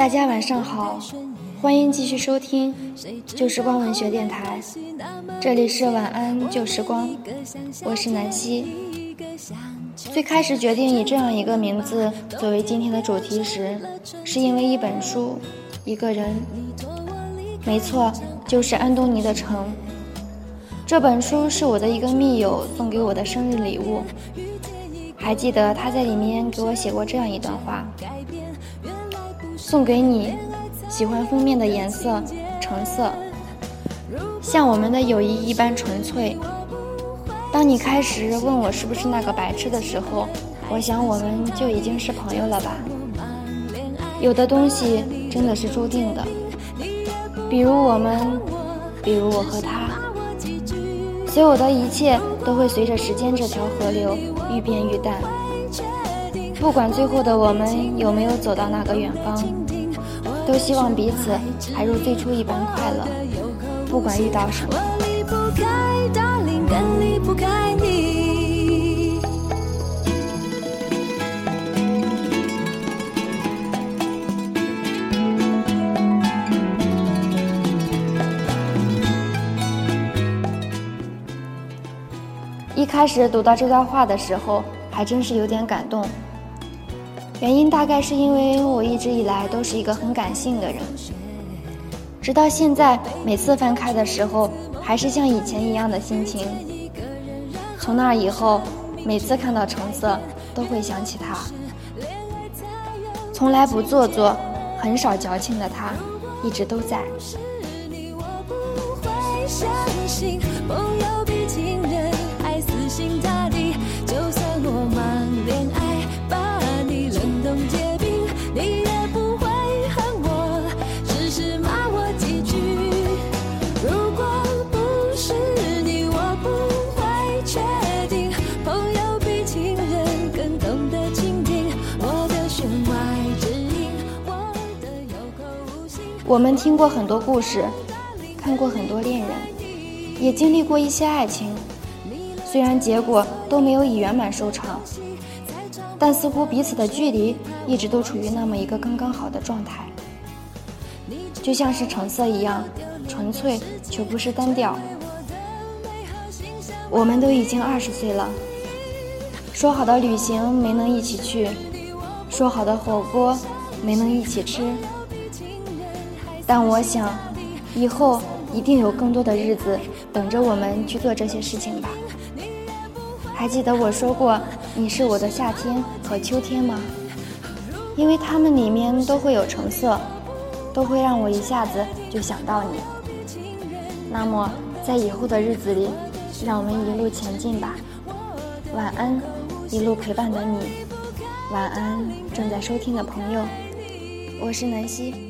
大家晚上好，欢迎继续收听旧时光文学电台，这里是晚安旧时光，我是南希。最开始决定以这样一个名字作为今天的主题时，是因为一本书，一个人，没错，就是安东尼的《城》。这本书是我的一个密友送给我的生日礼物，还记得他在里面给我写过这样一段话。送给你，喜欢封面的颜色橙色，像我们的友谊一般纯粹。当你开始问我是不是那个白痴的时候，我想我们就已经是朋友了吧。有的东西真的是注定的，比如我们，比如我和他，所有的一切都会随着时间这条河流愈变愈淡。不管最后的我们有没有走到那个远方，都希望彼此还如最初一般快乐。不管遇到什么。我离不开大林，更离不开你一开始读到这段话的时候，还真是有点感动。原因大概是因为我一直以来都是一个很感性的人，直到现在，每次翻开的时候，还是像以前一样的心情。从那以后，每次看到橙色，都会想起他。从来不做作，很少矫情的他，一直都在。我们听过很多故事，看过很多恋人，也经历过一些爱情。虽然结果都没有以圆满收场，但似乎彼此的距离一直都处于那么一个刚刚好的状态，就像是橙色一样纯粹，却不失单调。我们都已经二十岁了，说好的旅行没能一起去，说好的火锅没能一起吃。但我想，以后一定有更多的日子等着我们去做这些事情吧。还记得我说过你是我的夏天和秋天吗？因为它们里面都会有橙色，都会让我一下子就想到你。那么在以后的日子里，让我们一路前进吧。晚安，一路陪伴的你。晚安，正在收听的朋友。我是南希。